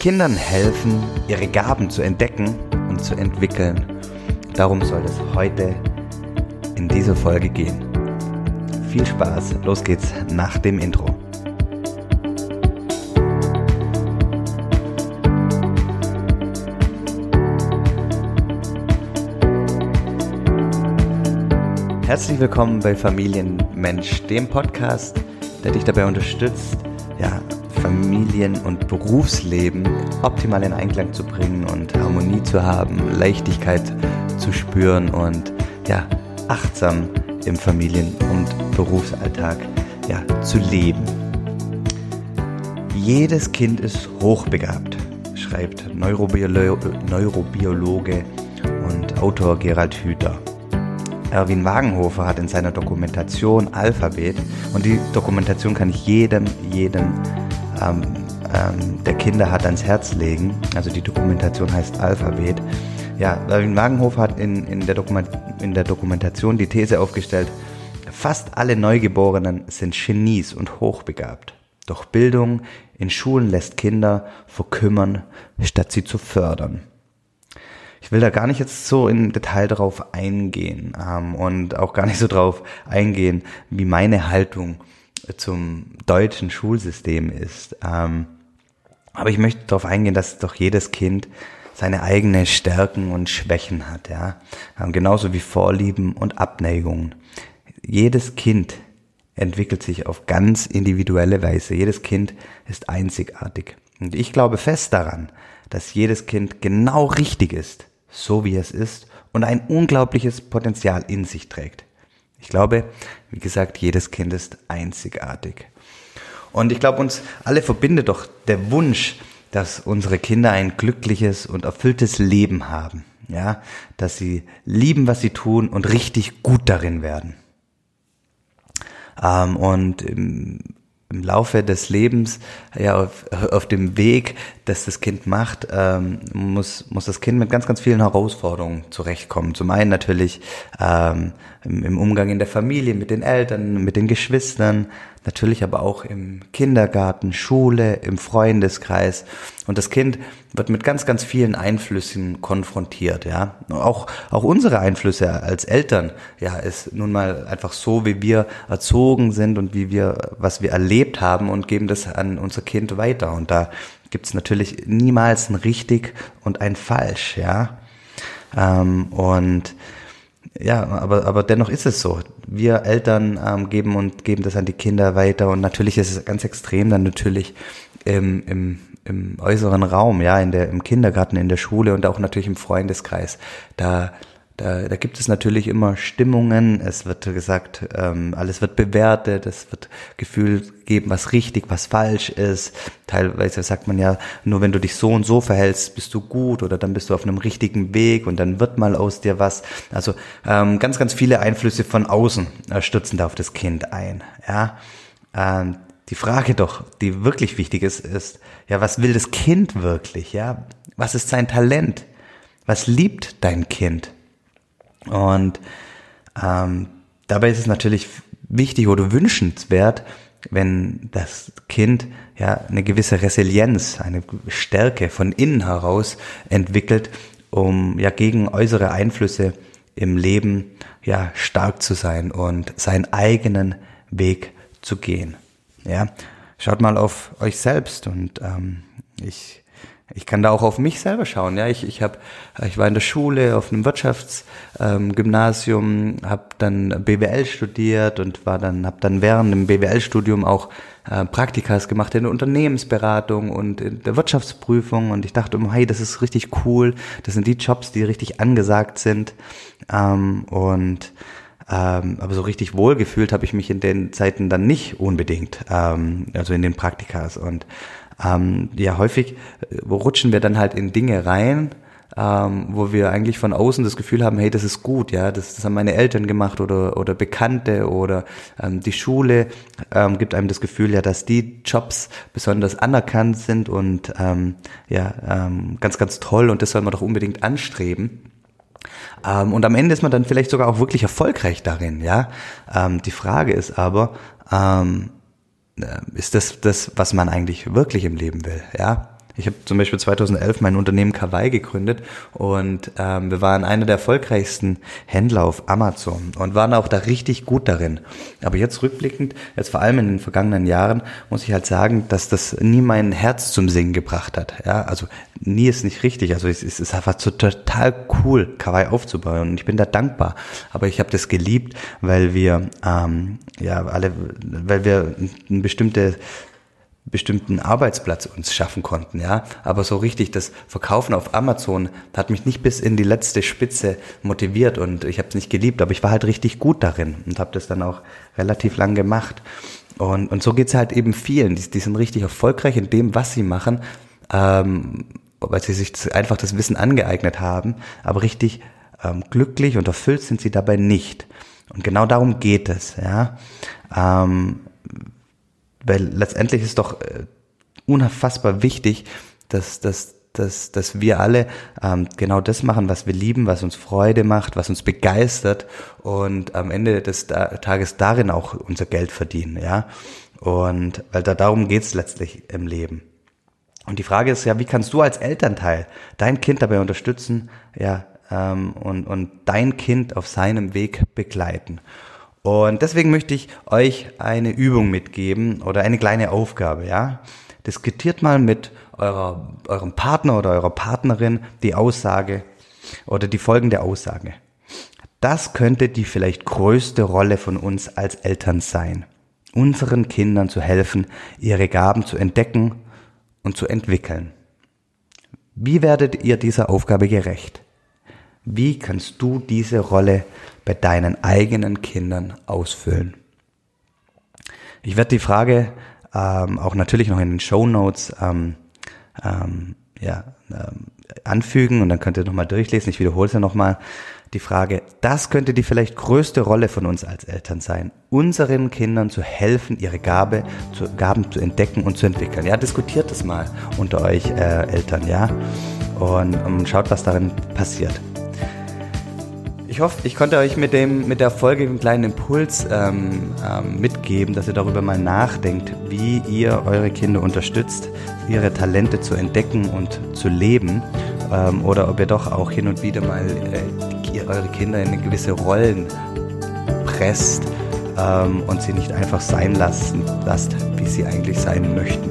Kindern helfen, ihre Gaben zu entdecken und zu entwickeln. Darum soll es heute in dieser Folge gehen. Viel Spaß, los geht's nach dem Intro. Herzlich willkommen bei Familienmensch, dem Podcast, der dich dabei unterstützt, ja, Familien- und Berufsleben optimal in Einklang zu bringen und Harmonie zu haben, Leichtigkeit zu spüren und ja, achtsam im Familien- und Berufsalltag ja, zu leben. Jedes Kind ist hochbegabt, schreibt Neurobiolo Neurobiologe und Autor Gerald Hüther. Erwin Wagenhofer hat in seiner Dokumentation Alphabet, und die Dokumentation kann ich jedem, jedem ähm, ähm, der Kinder hat ans Herz legen. Also die Dokumentation heißt Alphabet. Ja, Erwin Wagenhofer hat in, in, der in der Dokumentation die These aufgestellt, fast alle Neugeborenen sind Genies und hochbegabt. Doch Bildung in Schulen lässt Kinder verkümmern, statt sie zu fördern. Ich will da gar nicht jetzt so im Detail drauf eingehen ähm, und auch gar nicht so drauf eingehen, wie meine Haltung zum deutschen Schulsystem ist. Ähm, aber ich möchte darauf eingehen, dass doch jedes Kind seine eigene Stärken und Schwächen hat, ja. Ähm, genauso wie Vorlieben und Abneigungen. Jedes Kind entwickelt sich auf ganz individuelle Weise. Jedes Kind ist einzigartig. Und ich glaube fest daran, dass jedes Kind genau richtig ist, so wie es ist und ein unglaubliches Potenzial in sich trägt. Ich glaube, wie gesagt, jedes Kind ist einzigartig. Und ich glaube, uns alle verbindet doch der Wunsch, dass unsere Kinder ein glückliches und erfülltes Leben haben. Ja, dass sie lieben, was sie tun und richtig gut darin werden. Ähm, und im, im Laufe des Lebens, ja, auf, auf dem Weg, dass das Kind macht, ähm, muss, muss das Kind mit ganz, ganz vielen Herausforderungen zurechtkommen. Zum einen natürlich ähm, im, im Umgang in der Familie, mit den Eltern, mit den Geschwistern, natürlich aber auch im Kindergarten, Schule, im Freundeskreis. Und das Kind wird mit ganz, ganz vielen Einflüssen konfrontiert, ja. Auch, auch unsere Einflüsse als Eltern, ja, ist nun mal einfach so, wie wir erzogen sind und wie wir, was wir erlebt haben und geben das an unser Kind weiter. Und da gibt es natürlich niemals ein richtig und ein falsch, ja. Ähm, und ja, aber, aber dennoch ist es so. Wir Eltern ähm, geben und geben das an die Kinder weiter und natürlich ist es ganz extrem dann natürlich im, im, im äußeren Raum, ja, in der, im Kindergarten, in der Schule und auch natürlich im Freundeskreis. Da da, da gibt es natürlich immer Stimmungen, es wird gesagt, ähm, alles wird bewertet, es wird Gefühl geben, was richtig, was falsch ist. Teilweise sagt man ja, nur wenn du dich so und so verhältst, bist du gut oder dann bist du auf einem richtigen Weg und dann wird mal aus dir was. Also ähm, ganz, ganz viele Einflüsse von außen äh, stürzen da auf das Kind ein. Ja, ähm, die Frage doch, die wirklich wichtig ist, ist, ja, was will das Kind wirklich? Ja, was ist sein Talent? Was liebt dein Kind? Und ähm, dabei ist es natürlich wichtig oder wünschenswert, wenn das Kind ja eine gewisse Resilienz, eine Stärke von innen heraus entwickelt, um ja gegen äußere Einflüsse im Leben ja stark zu sein und seinen eigenen Weg zu gehen. Ja, schaut mal auf euch selbst und ähm, ich ich kann da auch auf mich selber schauen. Ja, ich ich habe, ich war in der Schule auf einem Wirtschaftsgymnasium, ähm, habe dann BWL studiert und war dann habe dann während dem BWL-Studium auch äh, Praktikas gemacht in der Unternehmensberatung und in der Wirtschaftsprüfung und ich dachte, hey, das ist richtig cool. Das sind die Jobs, die richtig angesagt sind ähm, und ähm, aber so richtig wohlgefühlt habe ich mich in den Zeiten dann nicht unbedingt, ähm, also in den Praktikas und ähm, ja, häufig äh, rutschen wir dann halt in Dinge rein, ähm, wo wir eigentlich von außen das Gefühl haben, hey, das ist gut, ja, das, das haben meine Eltern gemacht oder, oder Bekannte oder ähm, die Schule ähm, gibt einem das Gefühl, ja, dass die Jobs besonders anerkannt sind und ähm, ja, ähm, ganz, ganz toll und das soll man doch unbedingt anstreben. Ähm, und am Ende ist man dann vielleicht sogar auch wirklich erfolgreich darin, ja. Ähm, die Frage ist aber, ähm, äh, ist das das, was man eigentlich wirklich im Leben will, ja? Ich habe zum Beispiel 2011 mein Unternehmen Kawaii gegründet und ähm, wir waren einer der erfolgreichsten Händler auf Amazon und waren auch da richtig gut darin. Aber jetzt rückblickend, jetzt vor allem in den vergangenen Jahren, muss ich halt sagen, dass das nie mein Herz zum Singen gebracht hat. Ja, also nie ist nicht richtig. Also es, es ist einfach so total cool, Kawaii aufzubauen und ich bin da dankbar. Aber ich habe das geliebt, weil wir ähm, ja alle, weil wir eine bestimmte bestimmten Arbeitsplatz uns schaffen konnten, ja. Aber so richtig das Verkaufen auf Amazon hat mich nicht bis in die letzte Spitze motiviert und ich habe es nicht geliebt, aber ich war halt richtig gut darin und habe das dann auch relativ lang gemacht. Und, und so geht's halt eben vielen, die, die sind richtig erfolgreich in dem, was sie machen, ähm, weil sie sich das, einfach das Wissen angeeignet haben, aber richtig ähm, glücklich und erfüllt sind sie dabei nicht. Und genau darum geht es, ja. Ähm, weil letztendlich ist doch äh, unfassbar wichtig, dass, dass, dass, dass wir alle ähm, genau das machen, was wir lieben, was uns Freude macht, was uns begeistert und am Ende des Tages darin auch unser Geld verdienen, ja. Und weil da darum geht's letztlich im Leben. Und die Frage ist ja, wie kannst du als Elternteil dein Kind dabei unterstützen, ja, ähm, und, und dein Kind auf seinem Weg begleiten? Und deswegen möchte ich euch eine Übung mitgeben oder eine kleine Aufgabe, ja. Diskutiert mal mit eurer, eurem Partner oder eurer Partnerin die Aussage oder die folgende Aussage. Das könnte die vielleicht größte Rolle von uns als Eltern sein. Unseren Kindern zu helfen, ihre Gaben zu entdecken und zu entwickeln. Wie werdet ihr dieser Aufgabe gerecht? Wie kannst du diese Rolle bei deinen eigenen Kindern ausfüllen? Ich werde die Frage ähm, auch natürlich noch in den Show Notes ähm, ähm, ja, ähm, anfügen und dann könnt ihr nochmal durchlesen. Ich wiederhole es ja nochmal. Die Frage, das könnte die vielleicht größte Rolle von uns als Eltern sein, unseren Kindern zu helfen, ihre Gabe, zu, Gaben zu entdecken und zu entwickeln. Ja, diskutiert das mal unter euch äh, Eltern, ja, und, und schaut, was darin passiert. Ich hoffe, ich konnte euch mit, dem, mit der Folge einen kleinen Impuls ähm, ähm, mitgeben, dass ihr darüber mal nachdenkt, wie ihr eure Kinder unterstützt, ihre Talente zu entdecken und zu leben. Ähm, oder ob ihr doch auch hin und wieder mal äh, eure Kinder in gewisse Rollen presst ähm, und sie nicht einfach sein lassen, lasst, wie sie eigentlich sein möchten.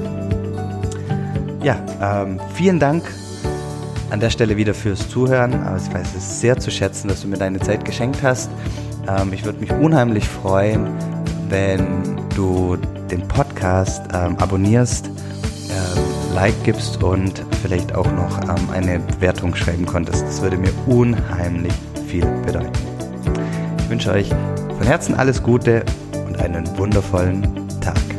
Ja, ähm, vielen Dank an der Stelle wieder fürs Zuhören. Ich weiß es sehr zu schätzen, dass du mir deine Zeit geschenkt hast. Ähm, ich würde mich unheimlich freuen, wenn du den Podcast ähm, abonnierst, ähm, Like gibst und vielleicht auch noch eine Bewertung schreiben konntest. Das würde mir unheimlich viel bedeuten. Ich wünsche euch von Herzen alles Gute und einen wundervollen Tag.